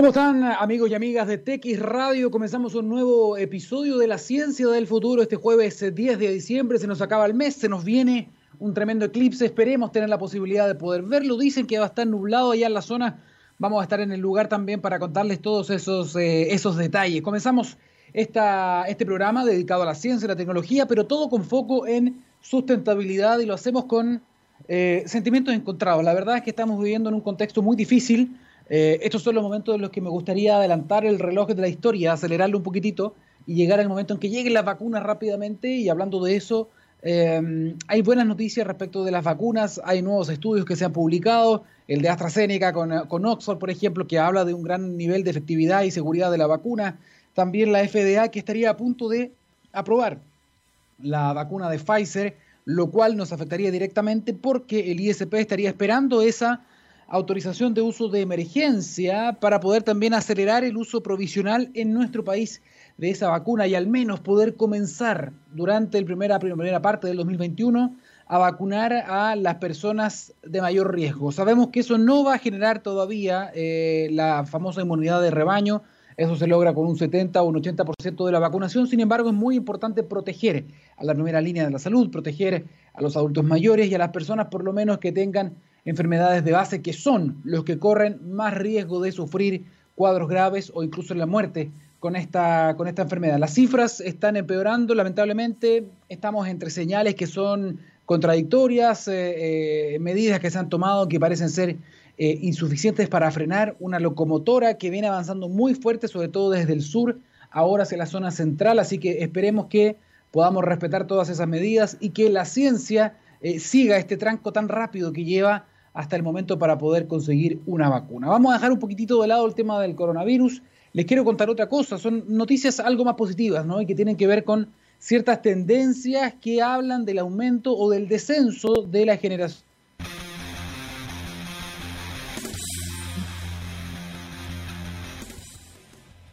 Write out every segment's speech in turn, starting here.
¿Cómo están amigos y amigas de TX Radio? Comenzamos un nuevo episodio de la ciencia del futuro este jueves 10 de diciembre. Se nos acaba el mes, se nos viene un tremendo eclipse. Esperemos tener la posibilidad de poder verlo. Dicen que va a estar nublado allá en la zona. Vamos a estar en el lugar también para contarles todos esos, eh, esos detalles. Comenzamos esta, este programa dedicado a la ciencia y la tecnología, pero todo con foco en sustentabilidad y lo hacemos con eh, sentimientos encontrados. La verdad es que estamos viviendo en un contexto muy difícil eh, estos son los momentos en los que me gustaría adelantar el reloj de la historia, acelerarlo un poquitito y llegar al momento en que lleguen las vacunas rápidamente. Y hablando de eso, eh, hay buenas noticias respecto de las vacunas, hay nuevos estudios que se han publicado, el de AstraZeneca con, con Oxford, por ejemplo, que habla de un gran nivel de efectividad y seguridad de la vacuna. También la FDA que estaría a punto de aprobar la vacuna de Pfizer, lo cual nos afectaría directamente porque el ISP estaría esperando esa autorización de uso de emergencia para poder también acelerar el uso provisional en nuestro país de esa vacuna y al menos poder comenzar durante la primera, primera parte del 2021 a vacunar a las personas de mayor riesgo. Sabemos que eso no va a generar todavía eh, la famosa inmunidad de rebaño, eso se logra con un 70 o un 80% de la vacunación, sin embargo es muy importante proteger a la primera línea de la salud, proteger a los adultos mayores y a las personas por lo menos que tengan enfermedades de base que son los que corren más riesgo de sufrir cuadros graves o incluso la muerte con esta, con esta enfermedad. Las cifras están empeorando, lamentablemente estamos entre señales que son contradictorias, eh, eh, medidas que se han tomado que parecen ser eh, insuficientes para frenar una locomotora que viene avanzando muy fuerte, sobre todo desde el sur, ahora hacia la zona central, así que esperemos que podamos respetar todas esas medidas y que la ciencia siga este tranco tan rápido que lleva hasta el momento para poder conseguir una vacuna. Vamos a dejar un poquitito de lado el tema del coronavirus. Les quiero contar otra cosa, son noticias algo más positivas, ¿no? Y que tienen que ver con ciertas tendencias que hablan del aumento o del descenso de la generación.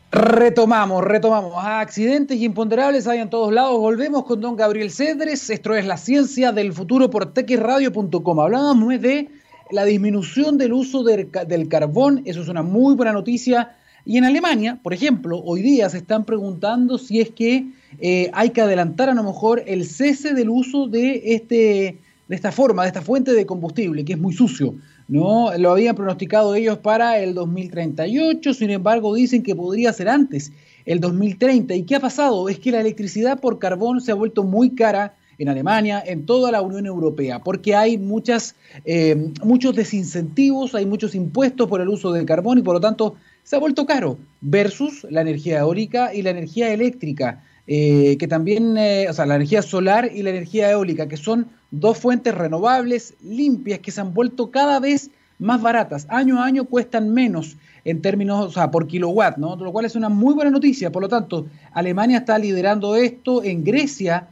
Retomamos, retomamos. Accidentes imponderables hay en todos lados. Volvemos con don Gabriel Cedres. Esto es la ciencia del futuro por texradio.com. Hablábamos de la disminución del uso del, carbón, eso es una muy buena noticia. Y en Alemania, por ejemplo, hoy día se están preguntando si es que eh, hay que adelantar a lo mejor el cese del uso de, este, de esta forma, de esta fuente de combustible, que es muy sucio. ¿no? Lo habían pronosticado ellos para el 2038, sin embargo dicen que podría ser antes, el 2030. ¿Y qué ha pasado? Es que la electricidad por carbón se ha vuelto muy cara en Alemania, en toda la Unión Europea, porque hay muchas, eh, muchos desincentivos, hay muchos impuestos por el uso del carbón y por lo tanto se ha vuelto caro versus la energía eólica y la energía eléctrica, eh, que también, eh, o sea, la energía solar y la energía eólica, que son dos fuentes renovables, limpias, que se han vuelto cada vez más baratas. Año a año cuestan menos en términos, o sea, por kilowatt, ¿no? Lo cual es una muy buena noticia. Por lo tanto, Alemania está liderando esto. En Grecia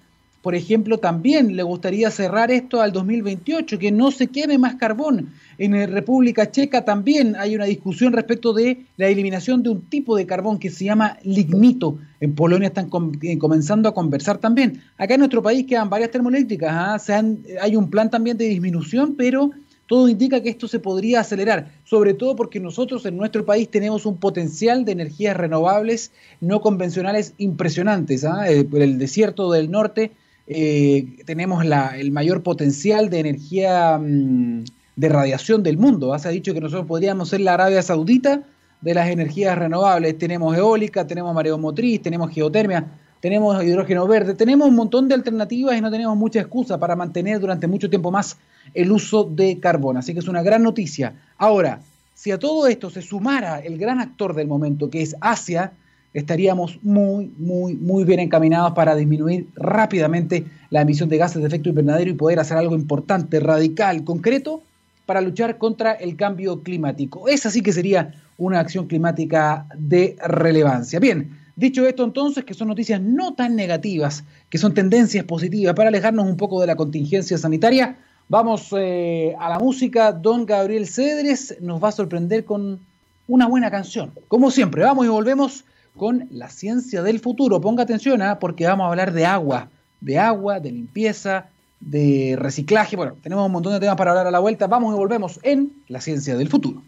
por ejemplo, también le gustaría cerrar esto al 2028, que no se queme más carbón. En República Checa también hay una discusión respecto de la eliminación de un tipo de carbón que se llama lignito. En Polonia están eh, comenzando a conversar también. Acá en nuestro país quedan varias termoeléctricas, ¿ah? hay un plan también de disminución, pero todo indica que esto se podría acelerar, sobre todo porque nosotros en nuestro país tenemos un potencial de energías renovables no convencionales impresionantes. ¿ah? El, el desierto del norte eh, tenemos el mayor potencial de energía mm, de radiación del mundo. Se ha dicho que nosotros podríamos ser la Arabia Saudita de las energías renovables. Tenemos eólica, tenemos mareomotriz, tenemos geotermia, tenemos hidrógeno verde, tenemos un montón de alternativas y no tenemos mucha excusa para mantener durante mucho tiempo más el uso de carbón. Así que es una gran noticia. Ahora, si a todo esto se sumara el gran actor del momento, que es Asia, estaríamos muy, muy, muy bien encaminados para disminuir rápidamente la emisión de gases de efecto invernadero y poder hacer algo importante, radical, concreto para luchar contra el cambio climático. Esa sí que sería una acción climática de relevancia. Bien, dicho esto entonces, que son noticias no tan negativas, que son tendencias positivas para alejarnos un poco de la contingencia sanitaria, vamos eh, a la música. Don Gabriel Cedres nos va a sorprender con una buena canción. Como siempre, vamos y volvemos con la ciencia del futuro. Ponga atención, ¿ah? porque vamos a hablar de agua, de agua, de limpieza, de reciclaje. Bueno, tenemos un montón de temas para hablar a la vuelta. Vamos y volvemos en la ciencia del futuro.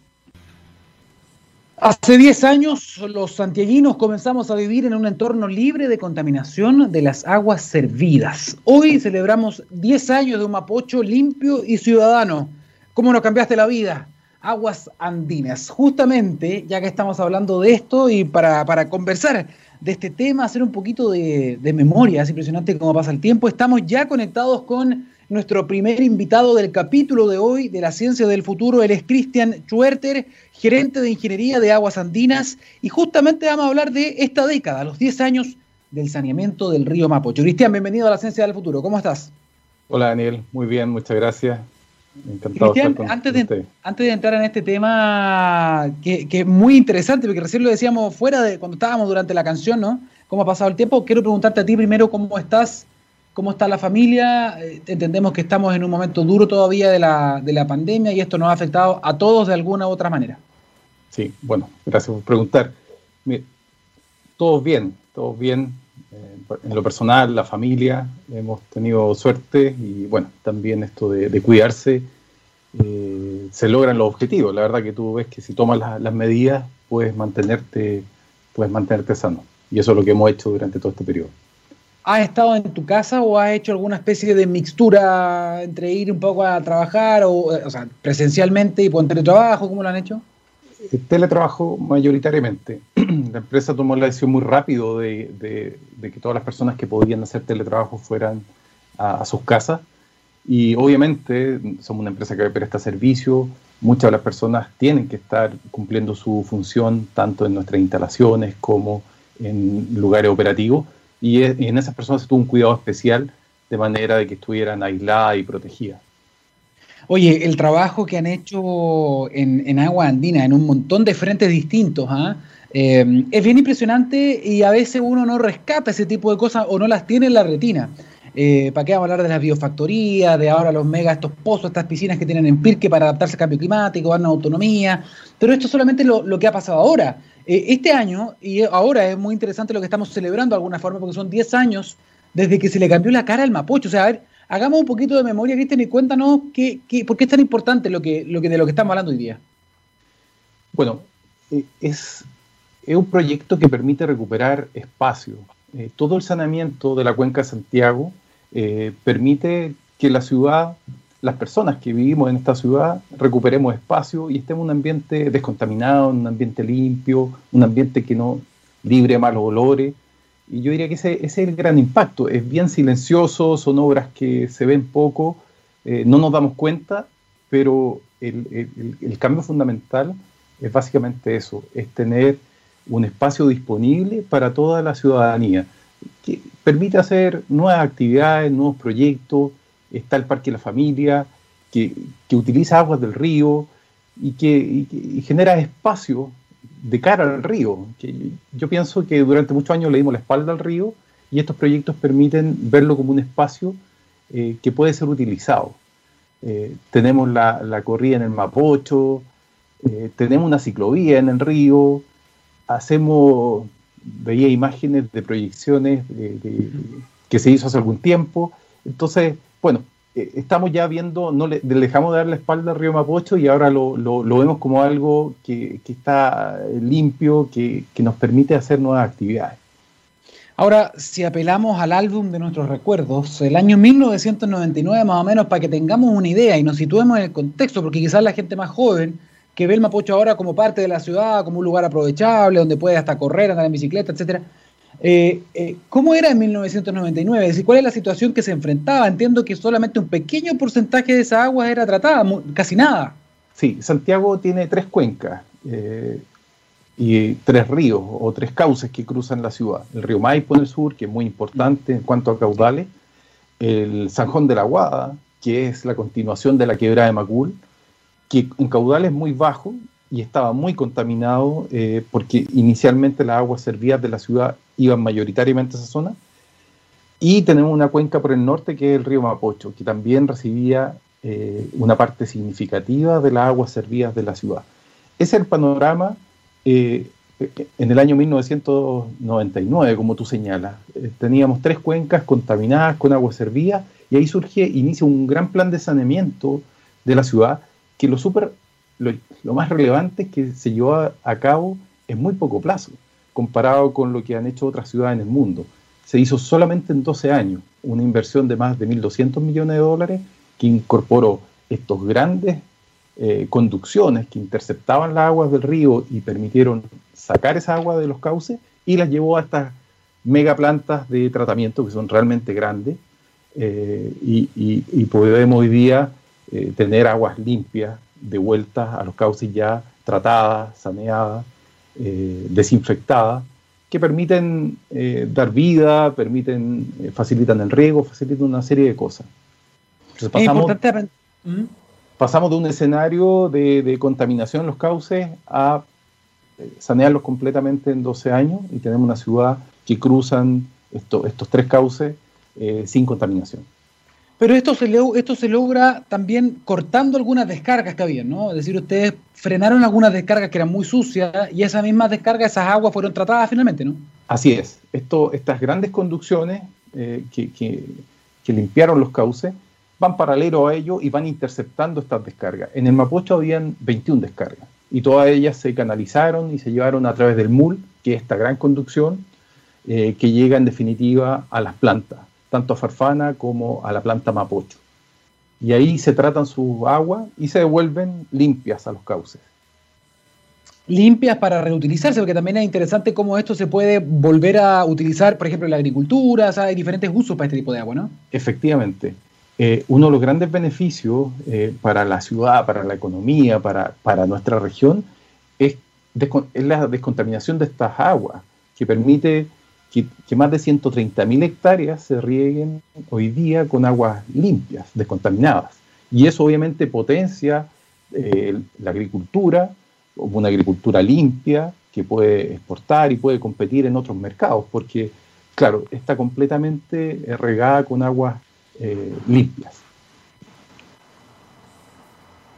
Hace 10 años los santiaguinos comenzamos a vivir en un entorno libre de contaminación de las aguas servidas. Hoy celebramos 10 años de un Mapocho limpio y ciudadano. ¿Cómo nos cambiaste la vida? Aguas Andinas. Justamente, ya que estamos hablando de esto y para, para conversar de este tema, hacer un poquito de, de memoria, es impresionante cómo pasa el tiempo, estamos ya conectados con nuestro primer invitado del capítulo de hoy de la ciencia del futuro. Él es Cristian Schwerter, gerente de ingeniería de aguas andinas. Y justamente vamos a hablar de esta década, los 10 años del saneamiento del río Mapocho. Cristian, bienvenido a la ciencia del futuro. ¿Cómo estás? Hola Daniel, muy bien, muchas gracias. Encantado Cristian, antes, de, antes de entrar en este tema que, que, es muy interesante, porque recién lo decíamos fuera de cuando estábamos durante la canción, ¿no? ¿Cómo ha pasado el tiempo? Quiero preguntarte a ti primero cómo estás cómo está la familia. Eh, entendemos que estamos en un momento duro todavía de la, de la pandemia y esto nos ha afectado a todos de alguna u otra manera. Sí, bueno, gracias por preguntar. todos bien, todos bien. En lo personal, la familia, hemos tenido suerte y bueno, también esto de, cuidarse, eh, se logran los objetivos. La verdad que tú ves que si tomas las medidas, puedes mantenerte, puedes mantenerte sano. Y eso es lo que hemos hecho durante todo este periodo. ¿Has estado en tu casa o has hecho alguna especie de mixtura entre ir un poco a trabajar o, presencialmente y con teletrabajo? ¿Cómo lo han hecho? El teletrabajo mayoritariamente. La empresa tomó la decisión muy rápido de, de, que todas las personas que podían hacer teletrabajo fueran a, a, sus casas. Y obviamente somos una empresa que presta servicio. Muchas de las personas tienen que estar cumpliendo su función tanto en nuestras instalaciones como en lugares operativos y, en esas personas se tuvo un cuidado especial de manera de que estuvieran aisladas y protegidas. Oye, el trabajo que han hecho en, Agua Andina, en un montón de frentes distintos, ¿ah? eh, es bien impresionante y a veces uno no rescata ese tipo de cosas o no las tiene en la retina. Eh, ¿Para qué vamos a hablar de las biofactorías, de ahora los mega, estos pozos, estas piscinas que tienen en Pirque para adaptarse al cambio climático, darnos autonomía? Pero esto solamente lo, lo que ha pasado ahora. Eh, este año, y ahora es muy interesante lo que estamos celebrando de alguna forma, porque son 10 años desde que se le cambió la cara al Mapocho. O sea, a ver, hagamos un poquito de memoria, Cristian, y cuéntanos qué, qué, por qué es tan importante lo que, lo que, de lo que estamos hablando hoy día. Bueno, eh, es, un proyecto que permite recuperar espacio. Eh, todo el saneamiento de la cuenca de Santiago permite que la ciudad las personas que vivimos en esta ciudad recuperemos espacio y estemos en un ambiente descontaminado, un ambiente limpio, un ambiente que no libre malos olores. Y yo diría que ese, es el gran impacto. Es bien silencioso, son obras que se ven poco, eh, no nos damos cuenta, pero el, el, cambio fundamental es básicamente eso, es tener un espacio disponible para toda la ciudadanía, que permite hacer nuevas actividades, nuevos proyectos, está el Parque de la Familia, que, utiliza aguas del río y que genera espacio de cara al río. Yo pienso que durante muchos años le dimos la espalda al río y estos proyectos permiten verlo como un espacio eh, que puede ser utilizado. Eh, tenemos la, corrida en el Mapocho, eh, tenemos una ciclovía en el río, hacemos, veía imágenes de proyecciones que se hizo hace algún tiempo. Entonces, bueno, estamos ya viendo, no le, dejamos de dar la espalda al río Mapocho y ahora lo, vemos como algo que, está limpio, que, nos permite hacer nuevas actividades. Ahora, si apelamos al álbum de nuestros recuerdos, el año 1999 más o menos, para que tengamos una idea y nos situemos en el contexto, porque quizás la gente más joven que ve el Mapocho ahora como parte de la ciudad, como un lugar aprovechable, donde puede hasta correr, andar en bicicleta, etcétera, eh, eh, ¿Cómo era en 1999? Es decir, ¿cuál es la situación que se enfrentaba? Entiendo que solamente un pequeño porcentaje de esa agua era tratada, casi nada. Sí, Santiago tiene tres cuencas eh, y tres ríos o tres cauces que cruzan la ciudad. El río Maipo en el sur, que es muy importante en cuanto a caudales, el Sanjón de la Guada, que es la continuación de la quebrada de Macul, que en caudales muy bajos y estaba muy contaminado porque inicialmente las aguas servidas de la ciudad iban mayoritariamente a esa zona. Y tenemos una cuenca por el norte que es el río Mapocho, que también recibía eh, una parte significativa de las aguas servidas de la ciudad. Ese es el panorama eh, en el año 1999, como tú señalas. Eh, teníamos tres cuencas contaminadas con agua servida y ahí surge, inicia un gran plan de saneamiento de la ciudad que lo super lo, más relevante es que se llevó a, cabo en muy poco plazo, comparado con lo que han hecho otras ciudades en el mundo. Se hizo solamente en 12 años, una inversión de más de 1.200 millones de dólares que incorporó estos grandes eh, conducciones que interceptaban las aguas del río y permitieron sacar esa agua de los cauces y las llevó a estas megaplantas de tratamiento que son realmente grandes eh, y, podemos hoy día eh, tener aguas limpias de vuelta a los cauces ya tratadas, saneadas, desinfectadas, que permiten dar vida, permiten, facilitan el riego, facilitan una serie de cosas. Entonces pasamos, ¿Mm? pasamos de un escenario de, contaminación en los cauces a eh, sanearlos completamente en 12 años y tenemos una ciudad que cruzan estos tres cauces eh, sin contaminación. Pero esto se, esto se logra también cortando algunas descargas que había, ¿no? Es decir, ustedes frenaron algunas descargas que eran muy sucias y esas mismas descargas, esas aguas fueron tratadas finalmente, ¿no? Así es. Estas grandes conducciones eh, que, que limpiaron los cauces van paralelo a ello y van interceptando estas descargas. En el Mapocho habían 21 descargas y todas ellas se canalizaron y se llevaron a través del MUL, que es esta gran conducción eh, que llega en definitiva a las plantas, tanto a Farfana como a la planta Mapocho. Y ahí se tratan su agua y se devuelven limpias a los cauces. Limpias para reutilizarse, porque también es interesante cómo esto se puede volver a utilizar, por ejemplo, en la agricultura, hay diferentes usos para este tipo de agua, ¿no? Efectivamente. Eh, uno de los grandes beneficios eh, para la ciudad, para la economía, para, nuestra región, es, la descontaminación de estas aguas, que permite que, más de 130.000 hectáreas se rieguen hoy día con aguas limpias, descontaminadas. Y eso obviamente potencia eh, la agricultura, una agricultura limpia, que puede exportar y puede competir en otros mercados, porque, claro, está completamente regada con aguas eh, limpias.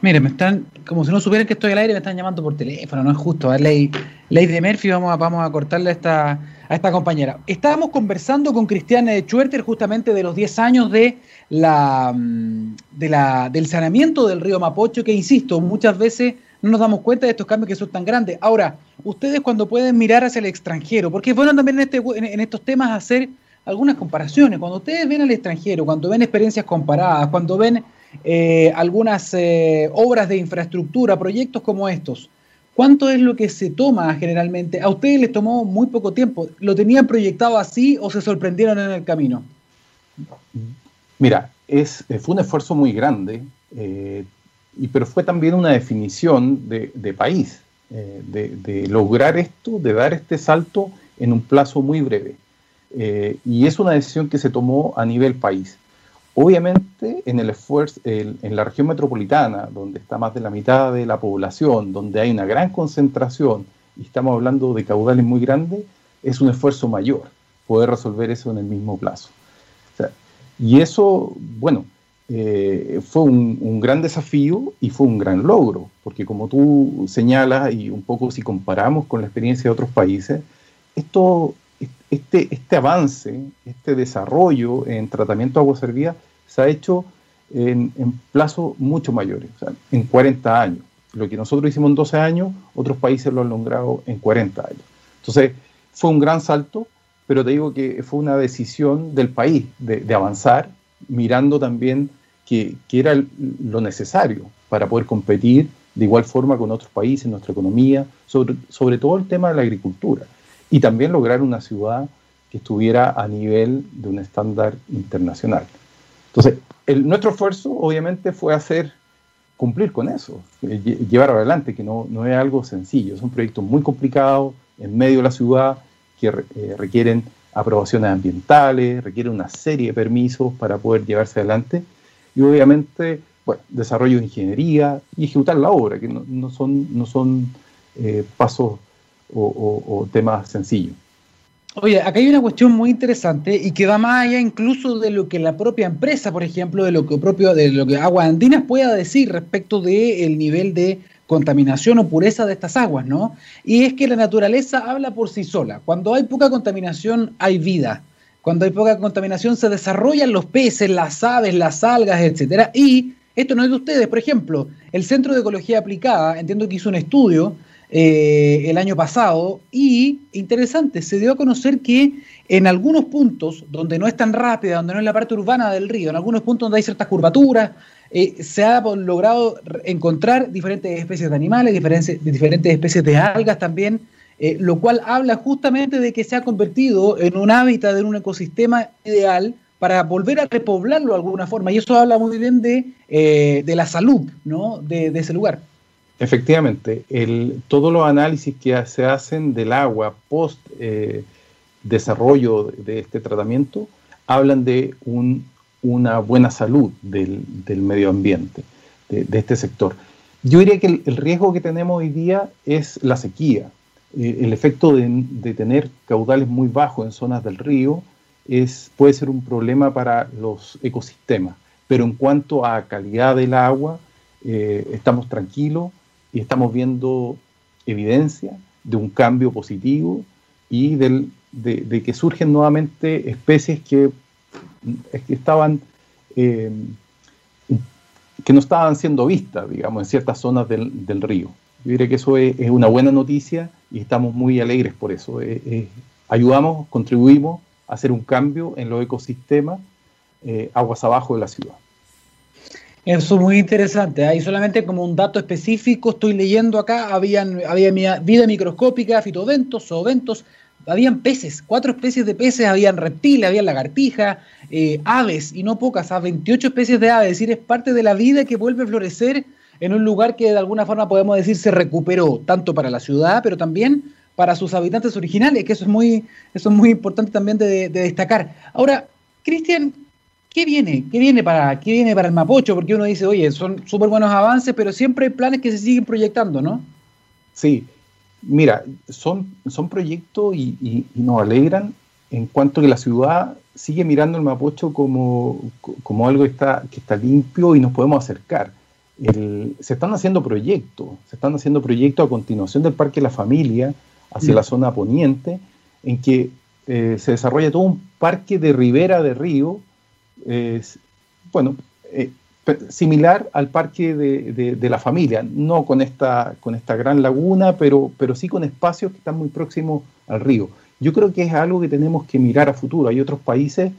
Mire, me están, como si no supieran que estoy al aire, me están llamando por teléfono, no es justo. A ley, ley de Murphy, vamos a, vamos a cortarle a esta, a esta compañera. Estábamos conversando con Cristiane Schwerter justamente de los 10 años de la, mm, de la, del saneamiento del río Mapocho, que insisto, muchas veces no nos damos cuenta de estos cambios que son tan grandes. Ahora, ustedes cuando pueden mirar hacia el extranjero, porque es bueno también en, este, en estos temas hacer algunas comparaciones. Cuando ustedes ven al extranjero, cuando ven experiencias comparadas, cuando ven eh, algunas eh, obras de infraestructura, proyectos como estos, ¿cuánto es lo que se toma generalmente? A ustedes les tomó muy poco tiempo. ¿Lo tenían proyectado así o se sorprendieron en el camino? Mira, eh, fue un esfuerzo muy grande, y, pero fue también una definición de, país, de lograr esto, de dar este salto en un plazo muy breve. Y es una decisión que se tomó a nivel país. Obviamente, en el esfuerzo, en la región metropolitana, donde está más de la mitad de la población, donde hay una gran concentración y estamos hablando de caudales muy grandes, es un esfuerzo mayor poder resolver eso en el mismo plazo. y eso, bueno, eh, fue un, un, gran desafío y fue un gran logro, porque como tú señalas y un poco si comparamos con la experiencia de otros países, esto este, este avance, este desarrollo en tratamiento de agua servida se ha hecho en, en plazos mucho mayores, en 40 años. Lo que nosotros hicimos en 12 años, otros países lo han logrado en 40 años. Entonces, fue un gran salto, pero te digo que fue una decisión del país de, avanzar, mirando también que, que, era lo necesario para poder competir de igual forma con otros países, nuestra economía, sobre, sobre todo el tema de la agricultura y también lograr una ciudad que estuviera a nivel de un estándar internacional. Entonces, nuestro esfuerzo obviamente fue hacer cumplir con eso, eh, llevar adelante, que no, no es algo sencillo, son proyectos muy complicados en medio de la ciudad que eh, requieren aprobaciones ambientales, requieren una serie de permisos para poder llevarse adelante y obviamente, bueno, desarrollo de ingeniería y ejecutar la obra, que no, son, no son eh, pasos o, temas sencillos. Oye, acá hay una cuestión muy interesante y que va más allá incluso de lo que la propia empresa, por ejemplo, de lo que propio de lo que Aguas Andinas pueda decir respecto del nivel de contaminación o pureza de estas aguas, ¿no? Y es que la naturaleza habla por sí sola. Cuando hay poca contaminación hay vida. Cuando hay poca contaminación se desarrollan los peces, las aves, las algas, etcétera, y esto no es de ustedes, por ejemplo, el Centro de Ecología Aplicada, entiendo que hizo un estudio eh, el año pasado y, interesante, se dio a conocer que en algunos puntos donde no es tan rápida, donde no es la parte urbana del río, en algunos puntos donde hay ciertas curvaturas, eh, se ha logrado encontrar diferentes especies de animales, diferentes, diferentes especies de algas también, eh, lo cual habla justamente de que se ha convertido en un hábitat, en un ecosistema ideal para volver a repoblarlo de alguna forma. Y eso habla muy bien de, de la salud ¿no? de ese lugar. Efectivamente, el, todos los análisis que se hacen del agua post eh, desarrollo de este tratamiento hablan de una buena salud del, medio ambiente, de, este sector. Yo diría que el, riesgo que tenemos hoy día es la sequía. Eh, el efecto de, tener caudales muy bajos en zonas del río es, puede ser un problema para los ecosistemas, pero en cuanto a calidad del agua, eh, estamos tranquilos y estamos viendo evidencia de un cambio positivo y del, de, que surgen nuevamente especies que, que estaban eh, que no estaban siendo vistas, digamos, en ciertas zonas del, río. Yo diría que eso es, una buena noticia y estamos muy alegres por eso. Eh, eh, ayudamos, contribuimos a hacer un cambio en los ecosistemas aguas abajo de la ciudad. Eso es muy interesante. Hay solamente como un dato específico, estoy leyendo acá, habían, había vida microscópica, fitodentos, zooventos, habían peces, cuatro especies de peces, habían reptiles, había lagartija, eh, aves, y no pocas, a 28 especies de aves, es decir, es parte de la vida que vuelve a florecer en un lugar que de alguna forma podemos decir se recuperó, tanto para la ciudad, pero también para sus habitantes originales, que eso es muy, eso es muy importante también de destacar. Ahora, Cristian, ¿Qué viene? ¿Qué viene para, qué viene para el Mapocho? Porque uno dice, oye, son súper buenos avances, pero siempre hay planes que se siguen proyectando, ¿no? Sí, mira, son, son proyectos y, nos alegran en cuanto que la ciudad sigue mirando el Mapocho como, como algo que está, que está limpio y nos podemos acercar. se están haciendo proyectos, se están haciendo proyectos a continuación del Parque La Familia hacia mm. la zona poniente, en que eh, se desarrolla todo un parque de ribera de río bueno, eh, similar al parque de, la familia, no con esta, con esta gran laguna, pero, pero sí con espacios que están muy próximos al río. Yo creo que es algo que tenemos que mirar a futuro. Hay otros países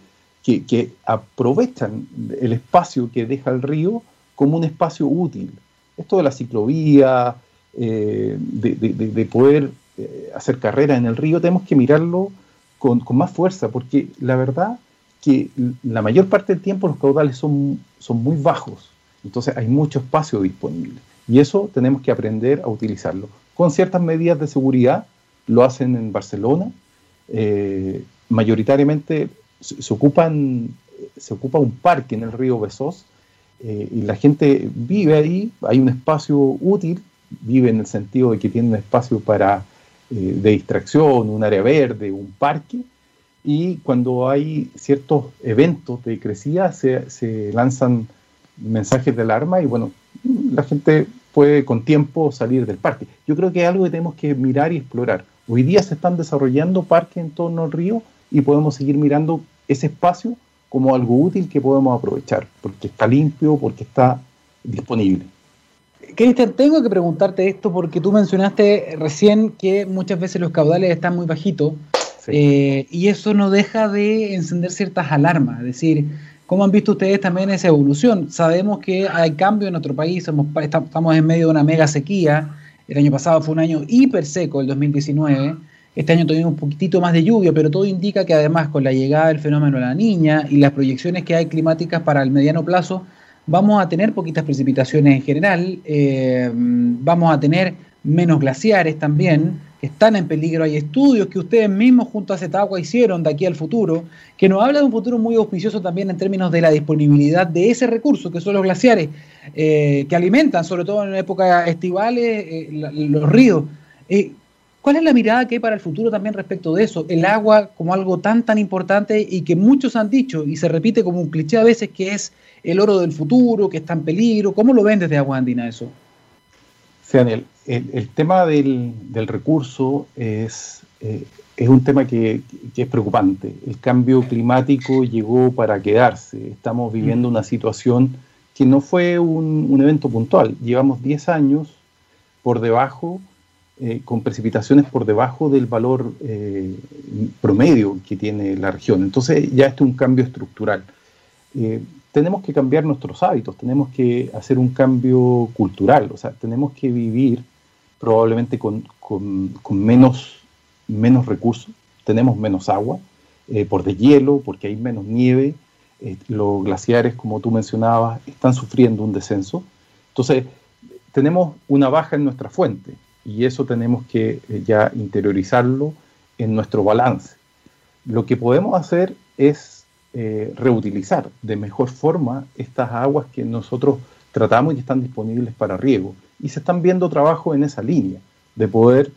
que, aprovechan el espacio que deja el río como un espacio útil. Esto de la ciclovía, eh, de, poder eh, hacer carrera en el río, tenemos que mirarlo con más fuerza, porque la verdad que la mayor parte del tiempo los caudales son, son muy bajos, entonces hay mucho espacio disponible y eso tenemos que aprender a utilizarlo. Con ciertas medidas de seguridad, lo hacen en Barcelona, eh, mayoritariamente se, ocupan, se ocupa un parque en el río Besós eh, y la gente vive ahí, hay un espacio útil, vive en el sentido de que tiene un espacio para, eh, de distracción, un área verde, un parque, y cuando hay ciertos eventos de crecida se, lanzan mensajes de alarma y bueno, la gente puede con tiempo salir del parque. Yo creo que es algo que tenemos que mirar y explorar. Hoy día se están desarrollando parques en torno al río y podemos seguir mirando ese espacio como algo útil que podemos aprovechar, porque está limpio, porque está disponible. Cristian, tengo que preguntarte esto porque tú mencionaste recién que muchas veces los caudales están muy bajitos eh, y eso no deja de encender ciertas alarmas. Es decir, ¿cómo han visto ustedes también esa evolución? Sabemos que hay cambio en nuestro país, estamos en medio de una mega sequía. El año pasado fue un año hiper seco, el 2019. Este año tuvimos un poquitito más de lluvia, pero todo indica que además con la llegada del fenómeno de la niña y las proyecciones que hay climáticas para el mediano plazo, vamos a tener poquitas precipitaciones en general, eh, vamos a tener menos glaciares también, están en peligro. Hay estudios que ustedes mismos junto a Zetagua hicieron de aquí al futuro, que nos habla de un futuro muy auspicioso también en términos de la disponibilidad de ese recurso, que son los glaciares, eh, que alimentan, sobre todo en épocas estivales, eh, los ríos. Eh, ¿Cuál es la mirada que hay para el futuro también respecto de eso? El agua como algo tan, tan importante y que muchos han dicho, y se repite como un cliché a veces, que es el oro del futuro, que está en peligro. ¿Cómo lo ven desde Agua Andina eso? Sí, Daniel, el, tema del, recurso es, eh, es un tema que, es preocupante. El cambio climático llegó para quedarse. Estamos viviendo una situación que que no fue un, evento puntual. Llevamos 10 años por debajo, eh, con precipitaciones por debajo del valor eh, promedio que tiene la región. Entonces ya esto es un cambio estructural. Eh, tenemos que cambiar nuestros hábitos, tenemos que hacer un cambio cultural, o sea, tenemos que vivir probablemente con, menos, menos recursos, tenemos menos agua, por deshielo, porque hay menos nieve, eh, los glaciares, como tú mencionabas, están sufriendo un descenso. Entonces, tenemos una baja en nuestra fuente y eso tenemos que eh, ya interiorizarlo en nuestro balance. Lo que podemos hacer es eh, reutilizar de mejor forma estas aguas que nosotros tratamos y están disponibles para riego. Y se están viendo trabajos en esa línea, de poder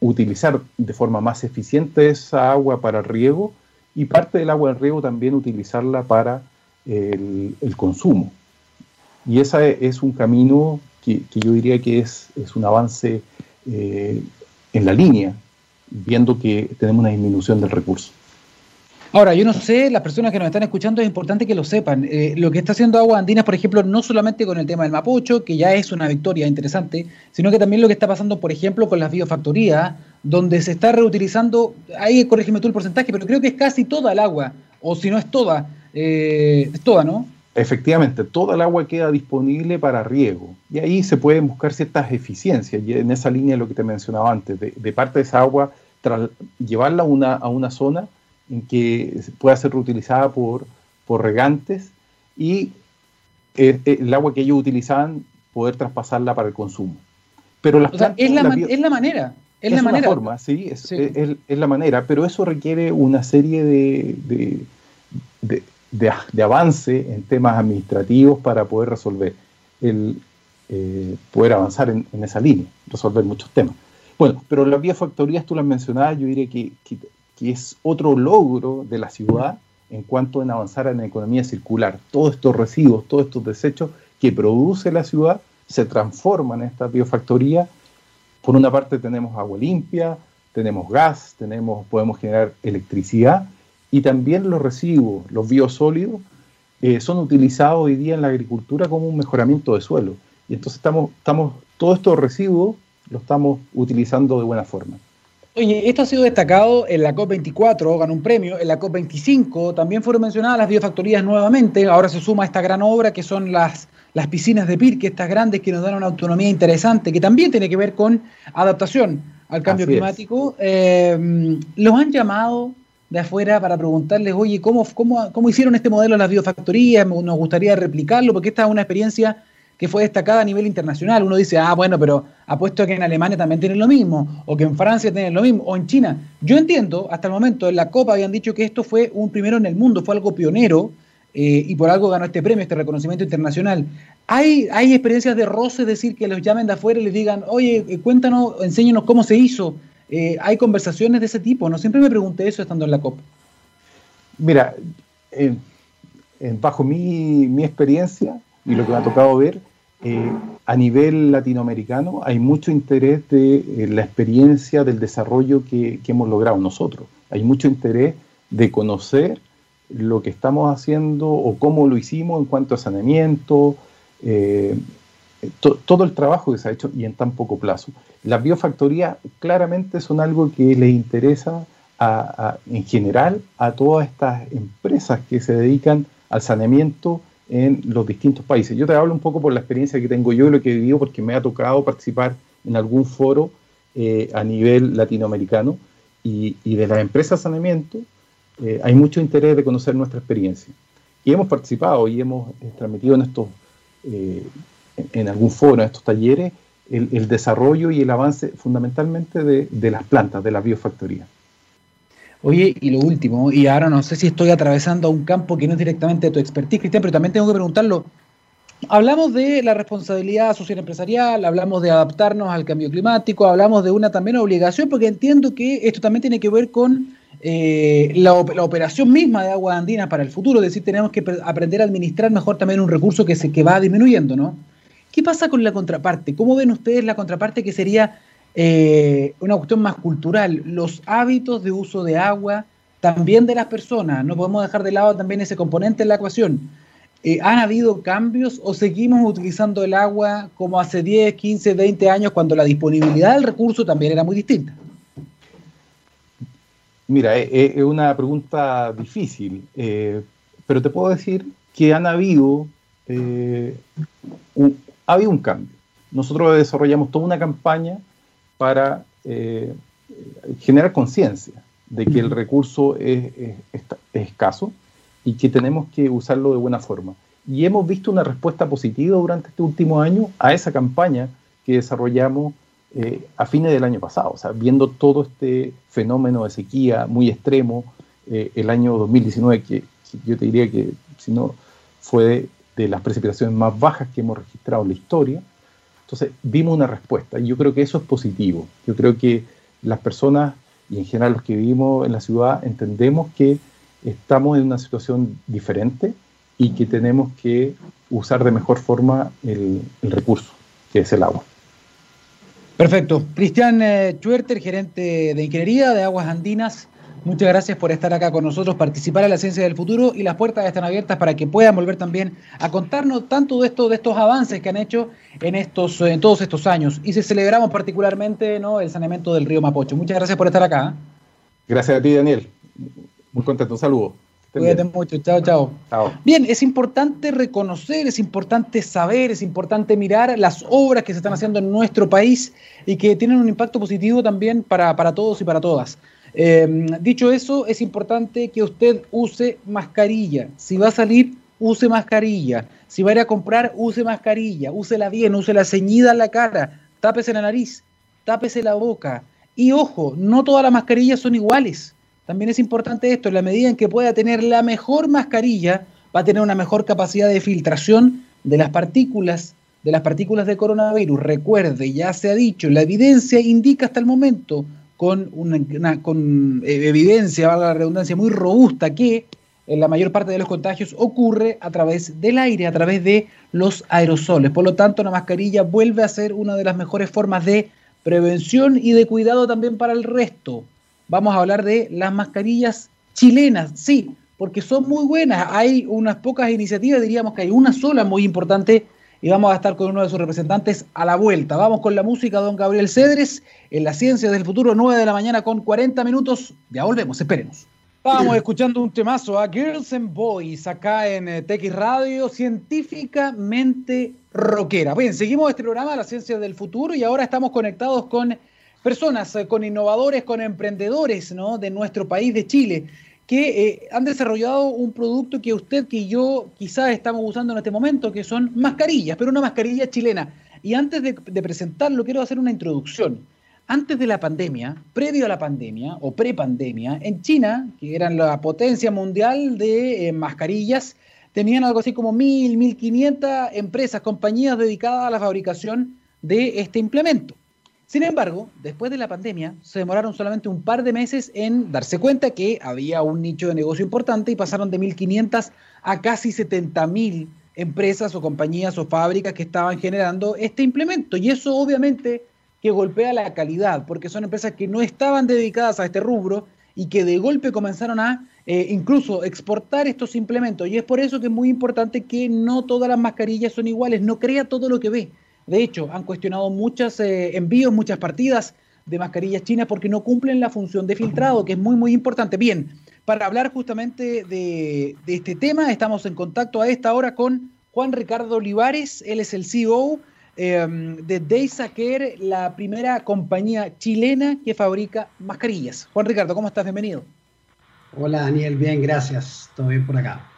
utilizar de forma más eficiente esa agua para riego y parte del agua del riego también utilizarla para el, consumo. Y ese es un camino que, yo diría que es, es un avance eh, en la línea, viendo que tenemos una disminución del recurso. Ahora, yo no sé, las personas que nos están escuchando es importante que lo sepan. Eh, lo que está haciendo Aguas Andinas, por ejemplo, no solamente con el tema del Mapocho, que ya es una victoria interesante, sino que también lo que está pasando, por ejemplo, con las biofactorías, donde se está reutilizando, ahí corrígeme tú el porcentaje, pero creo que es casi toda el agua, o si no es toda, eh, es toda, ¿no? Efectivamente, toda el agua queda disponible para riego y ahí se pueden buscar ciertas eficiencias y en esa línea lo que te mencionaba antes, de, parte de esa agua, llevarla a una, a una zona en que pueda ser reutilizada por, por regantes y eh, eh, el, agua que ellos utilizaban poder traspasarla para el consumo. Pero las es, la, es la manera. Es, la manera. forma, sí, es, Es, la manera, pero eso requiere una serie de, de, avance en temas administrativos para poder resolver, el, eh, poder avanzar en, esa línea, resolver muchos temas. Bueno, pero las biofactorías tú las mencionabas, yo diría que, que, es otro logro de la ciudad en cuanto a avanzar en la economía circular. Todos estos residuos, todos estos desechos que produce la ciudad se transforman en esta biofactoría por una parte tenemos agua limpia, tenemos gas, tenemos, podemos generar electricidad y también los residuos, los biosólidos, eh, son utilizados hoy día en la agricultura como un mejoramiento de suelo. Y entonces estamos, estamos, todos estos residuos los estamos utilizando de buena forma. Oye, esto ha sido destacado en la COP24, ganó un premio, en la COP25 también fueron mencionadas las biofactorías nuevamente, ahora se suma esta gran obra que son las las piscinas de Pirque, estas grandes que nos dan una autonomía interesante, que también tiene que ver con adaptación al cambio climático, eh, los han llamado de afuera para preguntarles, oye, ¿cómo, cómo, cómo hicieron este modelo las biofactorías? Nos gustaría replicarlo, porque esta es una experiencia que fue destacada a nivel internacional. Uno dice, ah, bueno, pero apuesto que en Alemania también tienen lo mismo, o que en Francia tienen lo mismo, o en China. Yo entiendo, hasta el momento en la Copa habían dicho que esto fue un primero en el mundo, fue algo pionero, eh, y por algo ganó este premio, este reconocimiento internacional. ¿Hay, experiencias de roce, decir, que los llamen de afuera y les digan, oye, eh, cuéntanos, enséñanos cómo se hizo? Eh, ¿Hay conversaciones de ese tipo? No siempre me pregunté eso estando en la COP. Mira, bajo mi, experiencia y lo que me ha tocado ver, a nivel latinoamericano hay mucho interés de la experiencia del desarrollo que, que hemos logrado nosotros. Hay mucho interés de conocer lo que estamos haciendo o cómo lo hicimos en cuanto a saneamiento, eh, todo el trabajo que se ha hecho y en tan poco plazo. Las biofactorías claramente son algo que les interesa en general a todas estas empresas que se dedican al saneamiento en los distintos países. Yo te hablo un poco por la experiencia que tengo yo y lo que he vivido porque me ha tocado participar en algún foro eh, a nivel latinoamericano y, y de las empresas de saneamiento eh, hay mucho interés de conocer nuestra experiencia. Y hemos participado y hemos eh, transmitido en estos, eh, en algún foro, en estos talleres, el, desarrollo y el avance fundamentalmente de, las plantas, de la biofactoría. Oye, y lo último, y ahora no sé si estoy atravesando un campo que no es directamente de tu expertise, Cristian, pero también tengo que preguntarlo. Hablamos de la responsabilidad social empresarial, hablamos de adaptarnos al cambio climático, hablamos de una también obligación, porque entiendo que esto también tiene que ver con eh, la, operación misma de Agua Andina para el futuro, es decir, tenemos que aprender a administrar mejor también un recurso que, se, que va disminuyendo, ¿no? ¿Qué pasa con la contraparte? ¿Cómo ven ustedes la contraparte que sería eh, una cuestión más cultural? Los hábitos de uso de agua también de las personas, no podemos dejar de lado también ese componente en la ecuación. eh, ¿han habido cambios o seguimos utilizando el agua como hace 10, 15, 20 años cuando la disponibilidad del recurso también era muy distinta? Mira, eh, es una pregunta difícil, pero te puedo decir que han habido, ha habido un cambio. Nosotros desarrollamos toda una campaña para generar conciencia de que el recurso es escaso y que tenemos que usarlo de buena forma. Y hemos visto una respuesta positiva durante este último año a esa campaña que desarrollamos eh, a fines del año pasado, o sea, viendo todo este fenómeno de sequía muy extremo, eh, el año 2019, que, yo te diría que si no fue de, las precipitaciones más bajas que hemos registrado en la historia, entonces vimos una respuesta y yo creo que eso es positivo. Yo creo que las personas y en general los que vivimos en la ciudad entendemos que estamos en una situación diferente y que tenemos que usar de mejor forma el, recurso, que es el agua. Perfecto. Cristian eh, Chuerter, gerente de ingeniería de Aguas Andinas, muchas gracias por estar acá con nosotros, participar en la ciencia del futuro y las puertas están abiertas para que puedan volver también a contarnos tanto de, esto, de estos avances que han hecho en, estos, en todos estos años. Y se celebramos particularmente ¿no? el saneamiento del río Mapocho. Muchas gracias por estar acá. Gracias a ti, Daniel. Muy contento, un saludo. Cuídate mucho, chao, chao, chao. Bien, es importante reconocer, es importante saber, es importante mirar las obras que se están haciendo en nuestro país y que tienen un impacto positivo también para, todos y para todas. Eh, dicho eso, es importante que usted use mascarilla. Si va a salir, use mascarilla. Si va a ir a comprar, use mascarilla. Úsela bien, úsela ceñida en la cara. Tápese la nariz, tápese la boca. Y ojo, no todas las mascarillas son iguales. También es importante esto, en la medida en que pueda tener la mejor mascarilla, va a tener una mejor capacidad de filtración de las partículas, de las partículas de coronavirus. Recuerde, ya se ha dicho, la evidencia indica hasta el momento, con, una, con eh, evidencia, valga la redundancia, muy robusta, que en la mayor parte de los contagios ocurre a través del aire, a través de los aerosoles. Por lo tanto, la mascarilla vuelve a ser una de las mejores formas de prevención y de cuidado también para el resto vamos a hablar de las mascarillas chilenas, sí, porque son muy buenas. Hay unas pocas iniciativas, diríamos que hay una sola muy importante y vamos a estar con uno de sus representantes a la vuelta. Vamos con la música, don Gabriel Cedres, en la ciencia del futuro, 9 de la mañana con 40 minutos. Ya volvemos, espérenos. Estábamos escuchando un temazo a Girls and Boys acá en eh, TX Radio, científicamente rockera. Bien, seguimos este programa, La Ciencia del Futuro, y ahora estamos conectados con personas, eh, con innovadores, con emprendedores ¿no? de nuestro país, de Chile, que eh, han desarrollado un producto que usted, que yo quizás estamos usando en este momento, que son mascarillas, pero una mascarilla chilena. Y antes de, presentarlo, quiero hacer una introducción. Antes de la pandemia, previo a la pandemia o prepandemia, en China, que eran la potencia mundial de eh, mascarillas, tenían algo así como mil, mil quinientas empresas, compañías dedicadas a la fabricación de este implemento. Sin embargo, después de la pandemia, se demoraron solamente un par de meses en darse cuenta que había un nicho de negocio importante y pasaron de 1.500 a casi 70.000 empresas o compañías o fábricas que estaban generando este implemento. Y eso obviamente que golpea la calidad, porque son empresas que no estaban dedicadas a este rubro y que de golpe comenzaron a eh, incluso exportar estos implementos. Y es por eso que es muy importante que no todas las mascarillas son iguales, no crea todo lo que ve. De hecho, han cuestionado muchos eh, envíos, muchas partidas de mascarillas chinas porque no cumplen la función de filtrado, que es muy, muy importante. Bien, para hablar justamente de, este tema, estamos en contacto a esta hora con Juan Ricardo Olivares, él es el CEO em, de Daysaker, la primera compañía chilena que fabrica mascarillas. Juan Ricardo, ¿cómo estás? Bienvenido. Hola Daniel, bien, gracias. Todo bien por acá.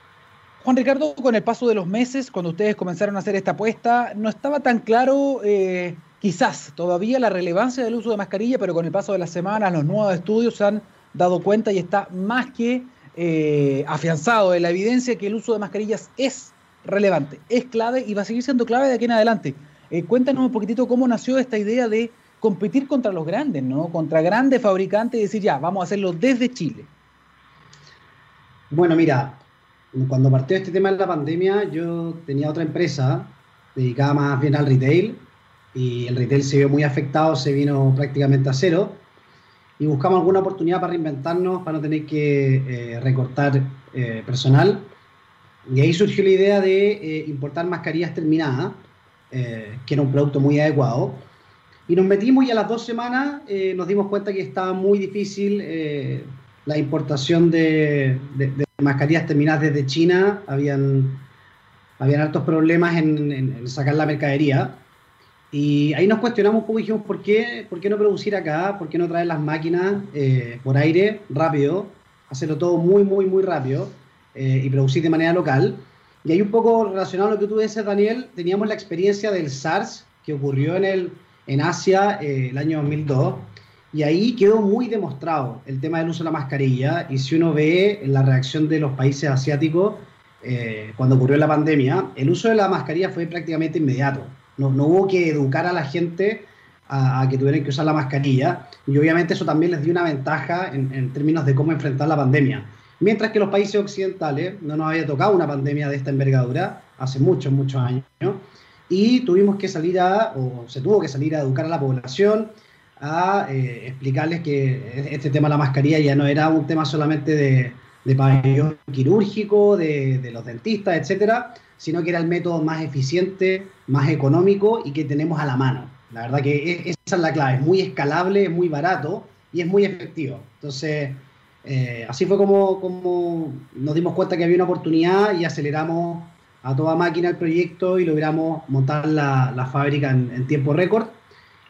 Juan Ricardo, con el paso de los meses, cuando ustedes comenzaron a hacer esta apuesta, no estaba tan claro, eh, quizás todavía la relevancia del uso de mascarilla, pero con el paso de las semanas, los nuevos estudios se han dado cuenta y está más que eh, afianzado en la evidencia que el uso de mascarillas es relevante, es clave y va a seguir siendo clave de aquí en adelante. Eh, cuéntanos un poquitito cómo nació esta idea de competir contra los grandes, ¿no? Contra grandes fabricantes y decir, ya, vamos a hacerlo desde Chile. Bueno, mira, cuando partió este tema de la pandemia, yo tenía otra empresa dedicada más bien al retail y el retail se vio muy afectado, se vino prácticamente a cero y buscamos alguna oportunidad para reinventarnos, para no tener que eh, recortar eh, personal Y ahí surgió la idea de eh, importar mascarillas terminadas, eh, que era un producto muy adecuado. Y nos metimos y a las dos semanas eh, nos dimos cuenta que estaba muy difícil la importación de, mascarillas terminadas desde China. Habían, habían altos problemas en, sacar la mercadería. Y ahí nos cuestionamos un poco y dijimos, ¿por qué, ¿por qué no producir acá? ¿Por qué no traer las máquinas por aire rápido? Hacerlo todo muy, muy, muy rápido eh, y producir de manera local. Y ahí un poco relacionado a lo que tú dices, Daniel, teníamos la experiencia del SARS que ocurrió en, el, en Asia eh, el año 2002. Y ahí quedó muy demostrado el tema del uso de la mascarilla. Y si uno ve la reacción de los países asiáticos eh, cuando ocurrió la pandemia, el uso de la mascarilla fue prácticamente inmediato. No, no hubo que educar a la gente a, a, que tuvieran que usar la mascarilla. Y obviamente eso también les dio una ventaja en, en términos de cómo enfrentar la pandemia. Mientras que los países occidentales no nos había tocado una pandemia de esta envergadura hace muchos, muchos años, y tuvimos que salir a, o se tuvo que salir a educar a la población, a eh, explicarles que este tema de la mascarilla ya no era un tema solamente de, de pabellón quirúrgico, de, los dentistas, etcétera, sino que era el método más eficiente, más económico y que tenemos a la mano. La verdad que esa es la clave, es muy escalable, es muy barato y es muy efectivo. Entonces, eh, así fue como, como nos dimos cuenta que había una oportunidad y aceleramos a toda máquina el proyecto y logramos montar la, la fábrica en, tiempo récord.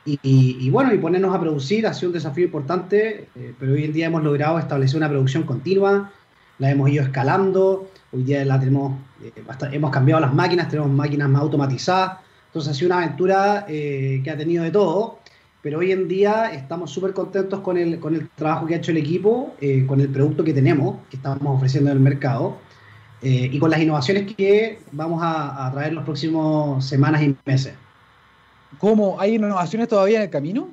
Y, bueno, y ponernos a producir ha sido un desafío importante, eh, pero hoy en día hemos logrado establecer una producción continua, la hemos ido escalando, hoy día la tenemos, eh, hemos cambiado las máquinas, tenemos máquinas más automatizadas, entonces ha sido una aventura que ha tenido de todo pero hoy en día estamos súper contentos con el, con el trabajo que ha hecho el equipo, eh, con el producto que tenemos, que estamos ofreciendo en el mercado, eh, y con las innovaciones que vamos a, traer en los próximos semanas y meses. ¿Cómo? ¿Hay innovaciones todavía en el camino?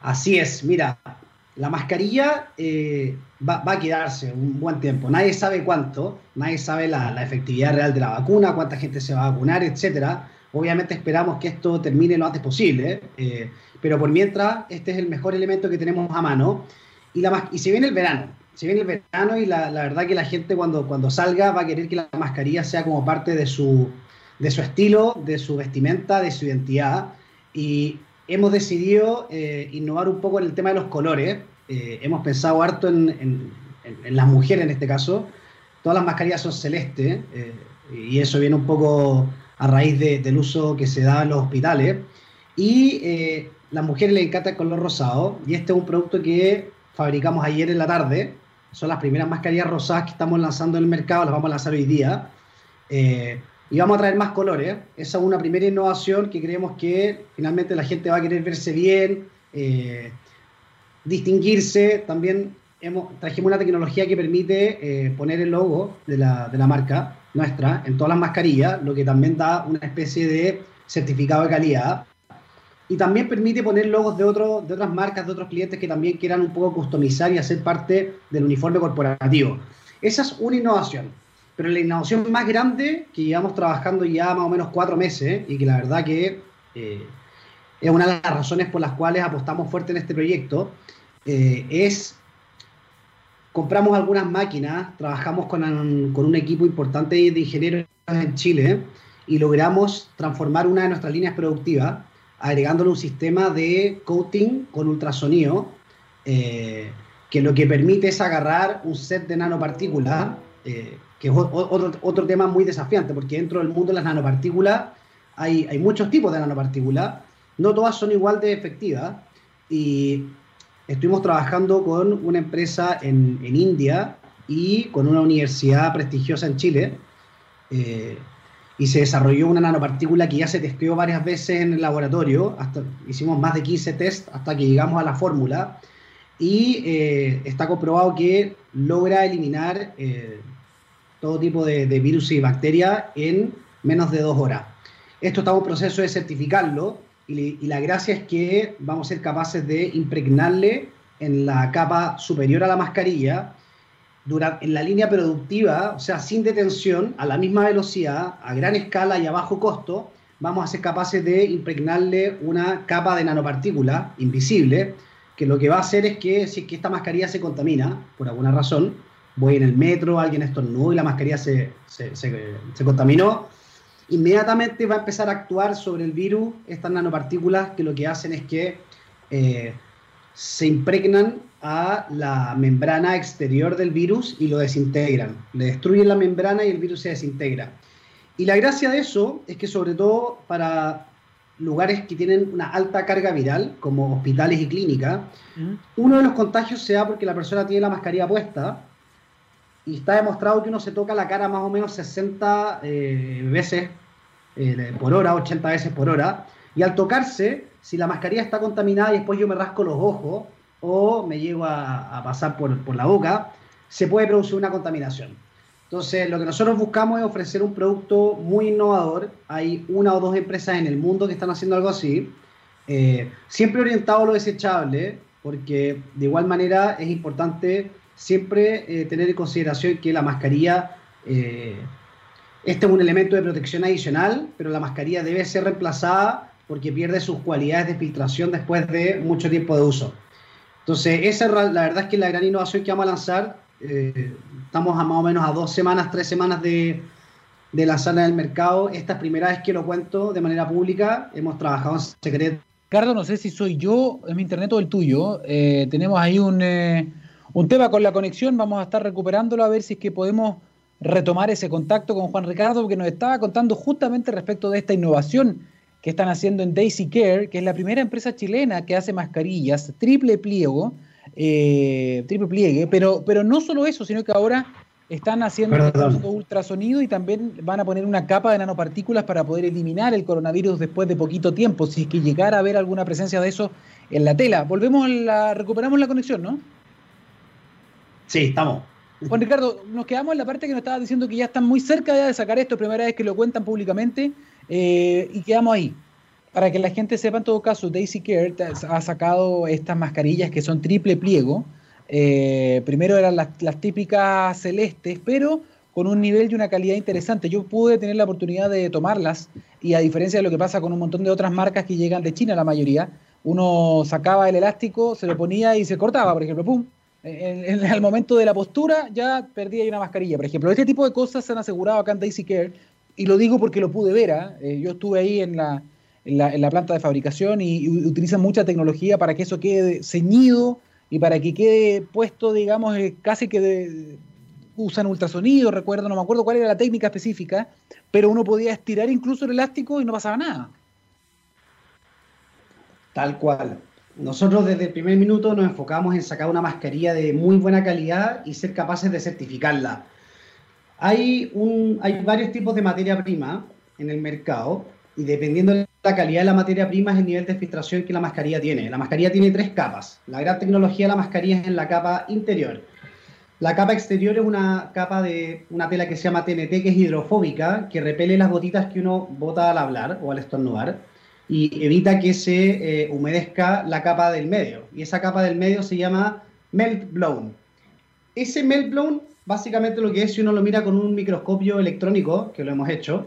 Así es, mira, la mascarilla eh, va, a quedarse un buen tiempo. Nadie sabe cuánto, nadie sabe la, efectividad real de la vacuna, cuánta gente se va a vacunar, etcétera Obviamente esperamos que esto termine lo antes posible, eh, pero por mientras este es el mejor elemento que tenemos a mano. Y, la, se viene el verano, se viene el verano y la, la, verdad que la gente cuando, cuando salga va a querer que la mascarilla sea como parte de su, de su estilo, de su vestimenta, de su identidad. Y hemos decidido eh, innovar un poco en el tema de los colores. Eh, hemos pensado harto en, en, en, las mujeres en este caso. Todas las mascarillas son celestes y eso viene un poco a raíz del uso que se da en los hospitales. Y eh, las mujeres les encanta el color rosado. Y este es un producto que fabricamos ayer en la tarde. Son las primeras mascarillas rosadas que estamos lanzando en el mercado, las vamos a lanzar hoy día. Y vamos a traer más colores. Esa es una primera innovación que creemos que finalmente la gente va a querer verse bien, eh, distinguirse. También hemos, trajimos una tecnología que permite eh, poner el logo de la, de la marca nuestra en todas las mascarillas, lo que también da una especie de certificado de calidad. Y también permite poner logos de, otro, de otras marcas, de otros clientes que también quieran un poco customizar y hacer parte del uniforme corporativo. Esa es una innovación. Pero la innovación más grande, que llevamos trabajando ya más o menos cuatro meses, y que la verdad que eh, es una de las razones por las cuales apostamos fuerte en este proyecto, eh, es compramos algunas máquinas, trabajamos con un, con un equipo importante de ingenieros en Chile y logramos transformar una de nuestras líneas productivas agregándole un sistema de coating con ultrasonido eh, que lo que permite es agarrar un set de nanopartículas, eh, que es otro, otro, tema muy desafiante, porque dentro del mundo de las nanopartículas hay, hay muchos tipos de nanopartículas, no todas son igual de efectivas, y estuvimos trabajando con una empresa en, en India y con una universidad prestigiosa en Chile. Eh, y se desarrolló una nanopartícula que ya se testeó varias veces en el laboratorio, hasta, hicimos más de 15 test hasta que llegamos a la fórmula, y eh, está comprobado que logra eliminar eh, todo tipo de, virus y bacterias en menos de dos horas. Esto está en proceso de certificarlo, y, la gracia es que vamos a ser capaces de impregnarle en la capa superior a la mascarilla, durante, en la línea productiva, o sea, sin detención, a la misma velocidad, a gran escala y a bajo costo, vamos a ser capaces de impregnarle una capa de nanopartícula invisible, que lo que va a hacer es que si esta mascarilla se contamina, por alguna razón, voy en el metro, alguien estornudó y la mascarilla se, se, se, contaminó, inmediatamente va a empezar a actuar sobre el virus estas nanopartículas que lo que hacen es que eh, se impregnan a la membrana exterior del virus y lo desintegran. Le destruyen la membrana y el virus se desintegra. Y la gracia de eso es que sobre todo para lugares que tienen una alta carga viral, como hospitales y clínicas, uno de los contagios se da porque la persona tiene la mascarilla puesta y está demostrado que uno se toca la cara más o menos 60 eh, veces eh, por hora, 80 veces por hora, y al tocarse, si la mascarilla está contaminada y después yo me rasco los ojos o me llego a, pasar por, por la boca, se puede producir una contaminación. Entonces, lo que nosotros buscamos es ofrecer un producto muy innovador. Hay una o dos empresas en el mundo que están haciendo algo así. Eh, siempre orientado a lo desechable, porque de igual manera es importante siempre eh, tener en consideración que la mascarilla, eh, este es un elemento de protección adicional, pero la mascarilla debe ser reemplazada porque pierde sus cualidades de filtración después de mucho tiempo de uso. Entonces, esa la verdad es que la gran innovación que vamos a lanzar eh, estamos a más o menos a dos semanas, tres semanas de, de lanzarla en el mercado. Esta es primera vez que lo cuento de manera pública. Hemos trabajado en secreto. Ricardo, no sé si soy yo, es mi internet o el tuyo. Tenemos ahí un, un tema con la conexión. Vamos a estar recuperándolo a ver si es que podemos retomar ese contacto con Juan Ricardo, porque nos estaba contando justamente respecto de esta innovación que están haciendo en Daisy Care, que es la primera empresa chilena que hace mascarillas triple pliego eh, triple pliegue, pero, pero no solo eso, sino que ahora están haciendo ultrasonido y también van a poner una capa de nanopartículas para poder eliminar el coronavirus después de poquito tiempo, si es que llegara a haber alguna presencia de eso en la tela. Volvemos la, recuperamos la conexión, ¿no? Sí, estamos. Juan Ricardo, nos quedamos en la parte que nos estaba diciendo que ya están muy cerca de sacar esto, primera vez que lo cuentan públicamente, eh, y quedamos ahí para que la gente sepa en todo caso, Daisy Care ha sacado estas mascarillas que son triple pliego. Eh, primero eran las, típicas celestes, pero con un nivel y una calidad interesante. Yo pude tener la oportunidad de tomarlas y a diferencia de lo que pasa con un montón de otras marcas que llegan de China, la mayoría, uno sacaba el elástico, se lo ponía y se cortaba, por ejemplo, ¡pum! El momento de la postura ya perdía una mascarilla, por ejemplo. Este tipo de cosas se han asegurado acá en Daisy Care y lo digo porque lo pude ver. ¿ah? Eh, yo estuve ahí en la, planta de fabricación y, utilizan mucha tecnología para que eso quede ceñido y para que quede puesto, digamos, eh, casi que usan ultrasonido, recuerdo, no me acuerdo cuál era la técnica específica, pero uno podía estirar incluso el elástico y no pasaba nada. Tal cual. Nosotros desde el primer minuto nos enfocamos en sacar una mascarilla de muy buena calidad y ser capaces de certificarla. Hay, varios tipos de materia prima en el mercado y dependiendo de la calidad de la materia prima es el nivel de filtración que la mascarilla tiene. La mascarilla tiene tres capas. La gran tecnología de la mascarilla es en la capa interior. La capa exterior es una capa de una tela que se llama TNT, que es hidrofóbica, que repele las gotitas que uno bota al hablar o al estornudar y evita que se eh, humedezca la capa del medio. Y esa capa del medio se llama melt blown. Ese melt blown, básicamente lo que es, si uno lo mira con un microscopio electrónico, que lo hemos hecho,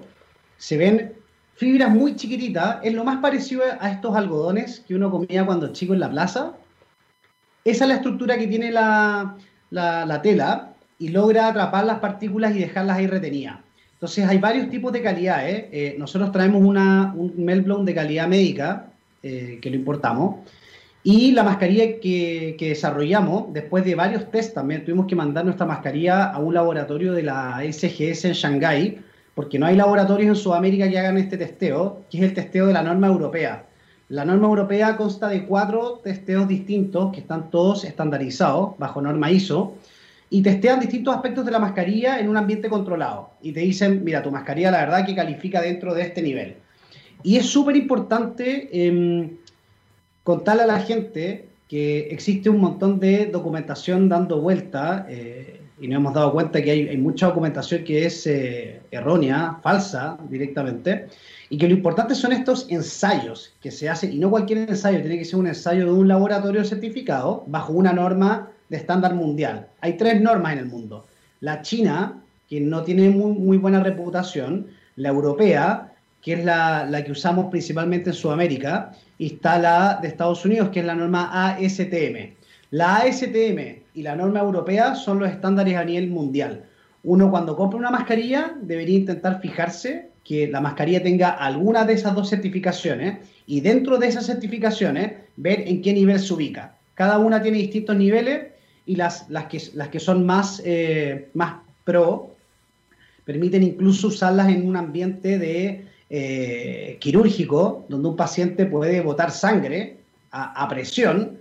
se ven fibras muy chiquititas, es lo más parecido a estos algodones que uno comía cuando chico en la plaza. Esa es la estructura que tiene la, tela y logra atrapar las partículas y dejarlas ahí retenidas. Entonces hay varios tipos de calidades. Eh, nosotros traemos una, un meltblown de calidad médica, eh, que lo importamos, y la mascarilla que, que, desarrollamos, después de varios test también, tuvimos que mandar nuestra mascarilla a un laboratorio de la SGS en Shanghái, porque no hay laboratorios en Sudamérica que hagan este testeo, que es el testeo de la norma europea. La norma europea consta de cuatro testeos distintos que están todos estandarizados bajo norma ISO y testean distintos aspectos de la mascarilla en un ambiente controlado. Y te dicen, mira, tu mascarilla la verdad que califica dentro de este nivel. Y es súper importante em, contarle a la gente que existe un montón de documentación dando vuelta. Eh, y nos hemos dado cuenta que hay, mucha documentación que es eh, errónea, falsa directamente, y que lo importante son estos ensayos que se hacen, y no cualquier ensayo, tiene que ser un ensayo de un laboratorio certificado bajo una norma de estándar mundial. Hay tres normas en el mundo. La china, que no tiene muy, buena reputación, la europea, que es la, la, que usamos principalmente en Sudamérica, y está la de Estados Unidos, que es la norma ASTM. La ASTM y la norma europea son los estándares a nivel mundial. Uno cuando compra una mascarilla debería intentar fijarse que la mascarilla tenga alguna de esas dos certificaciones y dentro de esas certificaciones ver en qué nivel se ubica. Cada una tiene distintos niveles y las, las, que, las que son más, eh, más pro permiten incluso usarlas en un ambiente de eh, quirúrgico, donde un paciente puede botar sangre a, presión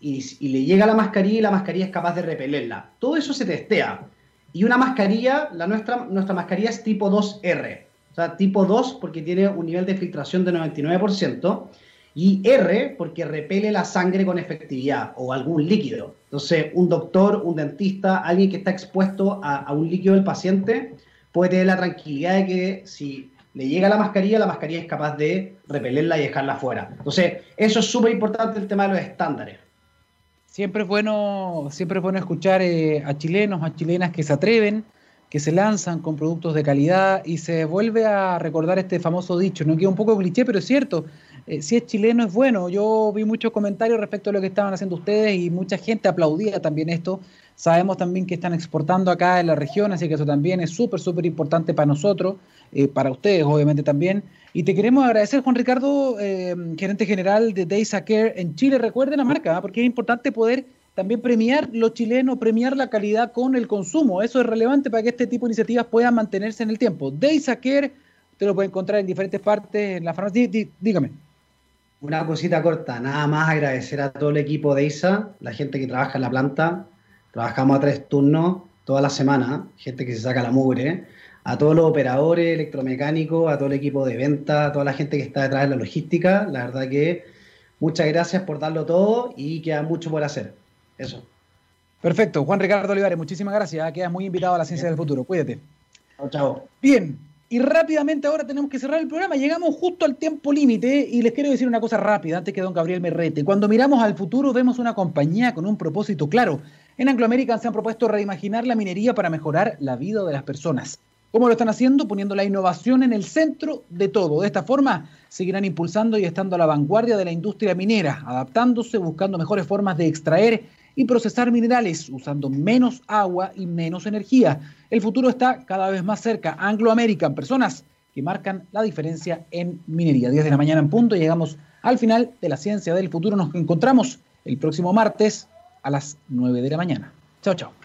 y, y, le llega la mascarilla y la mascarilla es capaz de repelerla. Todo eso se testea. Y una mascarilla, la nuestra, nuestra mascarilla es tipo 2R. O sea, tipo 2 porque tiene un nivel de filtración de 99% y R porque repele la sangre con efectividad o algún líquido. Entonces, un doctor, un dentista, alguien que está expuesto a, un líquido del paciente puede tener la tranquilidad de que si le llega la mascarilla, la mascarilla es capaz de repelerla y dejarla fuera. Entonces, eso es súper importante el tema de los estándares. Siempre es bueno, siempre es bueno escuchar eh, a chilenos, a chilenas que se atreven, que se lanzan con productos de calidad y se vuelve a recordar este famoso dicho, no queda un poco cliché, pero es cierto, eh, si es chileno es bueno. Yo vi muchos comentarios respecto a lo que estaban haciendo ustedes y mucha gente aplaudía también esto. Sabemos también que están exportando acá en la región, así que eso también es súper, súper importante para nosotros, eh, para ustedes obviamente también. Y te queremos agradecer, Juan Ricardo, eh, gerente general de Daysa Care en Chile. Recuerden la marca, porque es importante poder también premiar lo chileno, premiar la calidad con el consumo. Eso es relevante para que este tipo de iniciativas puedan mantenerse en el tiempo. Daysa Care, usted lo puede encontrar en diferentes partes en la farmacia. Dígame. Una cosita corta, nada más agradecer a todo el equipo de ISA, la gente que trabaja en la planta. Trabajamos a tres turnos toda la semana, gente que se saca la mugre, a todos los operadores electromecánicos, a todo el equipo de venta, a toda la gente que está detrás de la logística. La verdad que muchas gracias por darlo todo y queda mucho por hacer. Eso. Perfecto. Juan Ricardo Olivares, muchísimas gracias. Quedas muy invitado a la ciencia del futuro. Cuídate. Chao, chao. Bien. Y rápidamente ahora tenemos que cerrar el programa. Llegamos justo al tiempo límite y les quiero decir una cosa rápida antes que don Gabriel me rete. Cuando miramos al futuro vemos una compañía con un propósito claro. En Anglo American se han propuesto reimaginar la minería para mejorar la vida de las personas. ¿Cómo lo están haciendo? Poniendo la innovación en el centro de todo. De esta forma seguirán impulsando y estando a la vanguardia de la industria minera, adaptándose, buscando mejores formas de extraer y procesar minerales usando menos agua y menos energía. El futuro está cada vez más cerca. Anglo American, personas que marcan la diferencia en minería. 10 de la mañana en punto, llegamos al final de la ciencia del futuro. Nos encontramos el próximo martes a las 9 de la mañana. Chao, chao.